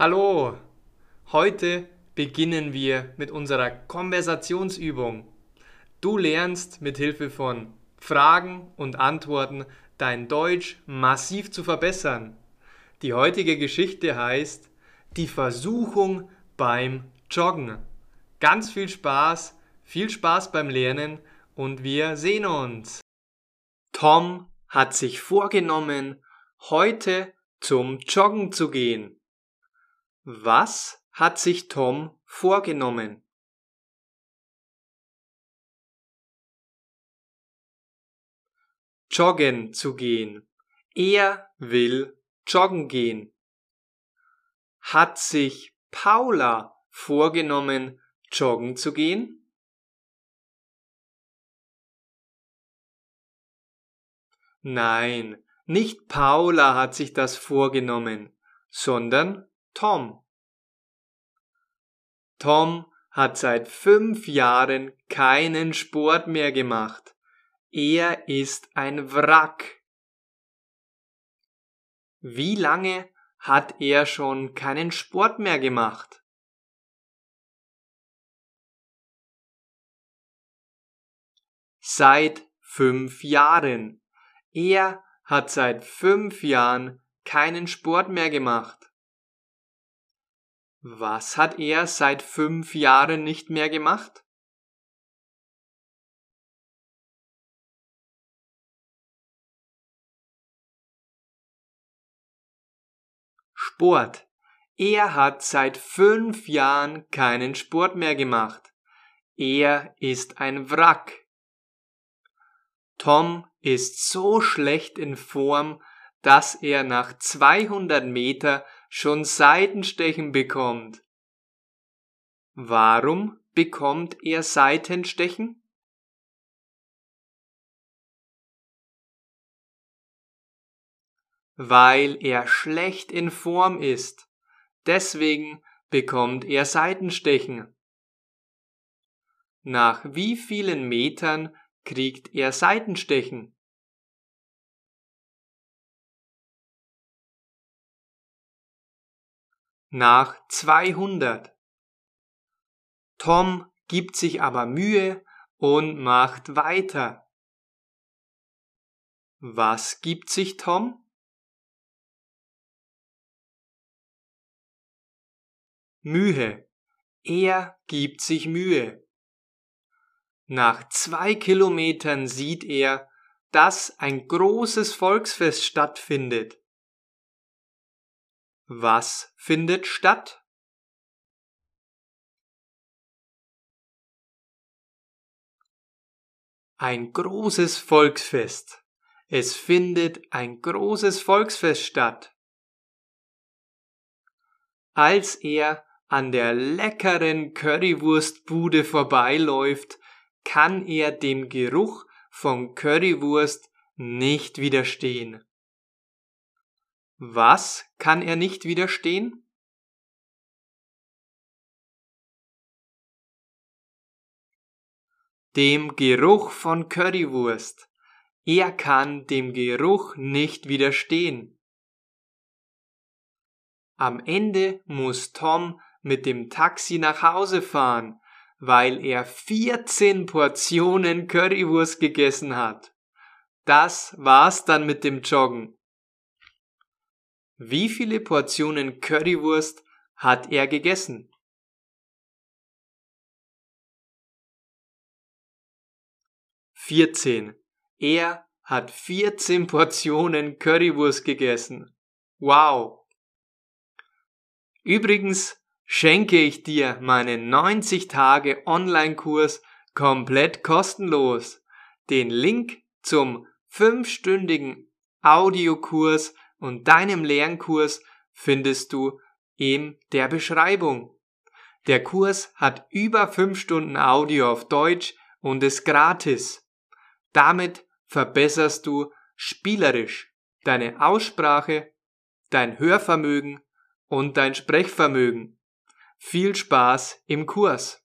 Hallo! Heute beginnen wir mit unserer Konversationsübung. Du lernst mit Hilfe von Fragen und Antworten dein Deutsch massiv zu verbessern. Die heutige Geschichte heißt Die Versuchung beim Joggen. Ganz viel Spaß, viel Spaß beim Lernen und wir sehen uns. Tom hat sich vorgenommen, heute zum Joggen zu gehen. Was hat sich Tom vorgenommen? Joggen zu gehen. Er will joggen gehen. Hat sich Paula vorgenommen, joggen zu gehen? Nein, nicht Paula hat sich das vorgenommen, sondern Tom. Tom hat seit fünf Jahren keinen Sport mehr gemacht. Er ist ein Wrack. Wie lange hat er schon keinen Sport mehr gemacht? Seit fünf Jahren. Er hat seit fünf Jahren keinen Sport mehr gemacht. Was hat er seit fünf Jahren nicht mehr gemacht? Sport. Er hat seit fünf Jahren keinen Sport mehr gemacht. Er ist ein Wrack. Tom ist so schlecht in Form, dass er nach 200 Meter schon Seitenstechen bekommt. Warum bekommt er Seitenstechen? Weil er schlecht in Form ist. Deswegen bekommt er Seitenstechen. Nach wie vielen Metern kriegt er Seitenstechen? Nach 200. Tom gibt sich aber Mühe und macht weiter. Was gibt sich Tom? Mühe. Er gibt sich Mühe. Nach zwei Kilometern sieht er, dass ein großes Volksfest stattfindet. Was findet statt? Ein großes Volksfest. Es findet ein großes Volksfest statt. Als er an der leckeren Currywurstbude vorbeiläuft, kann er dem Geruch von Currywurst nicht widerstehen. Was kann er nicht widerstehen? Dem Geruch von Currywurst. Er kann dem Geruch nicht widerstehen. Am Ende muss Tom mit dem Taxi nach Hause fahren, weil er 14 Portionen Currywurst gegessen hat. Das war's dann mit dem Joggen. Wie viele Portionen Currywurst hat er gegessen? Vierzehn. Er hat 14 Portionen Currywurst gegessen. Wow. Übrigens schenke ich dir meinen 90 Tage Online-Kurs komplett kostenlos. Den Link zum fünfstündigen Audiokurs und deinem Lernkurs findest du in der Beschreibung. Der Kurs hat über fünf Stunden Audio auf Deutsch und ist gratis. Damit verbesserst du spielerisch deine Aussprache, dein Hörvermögen und dein Sprechvermögen. Viel Spaß im Kurs!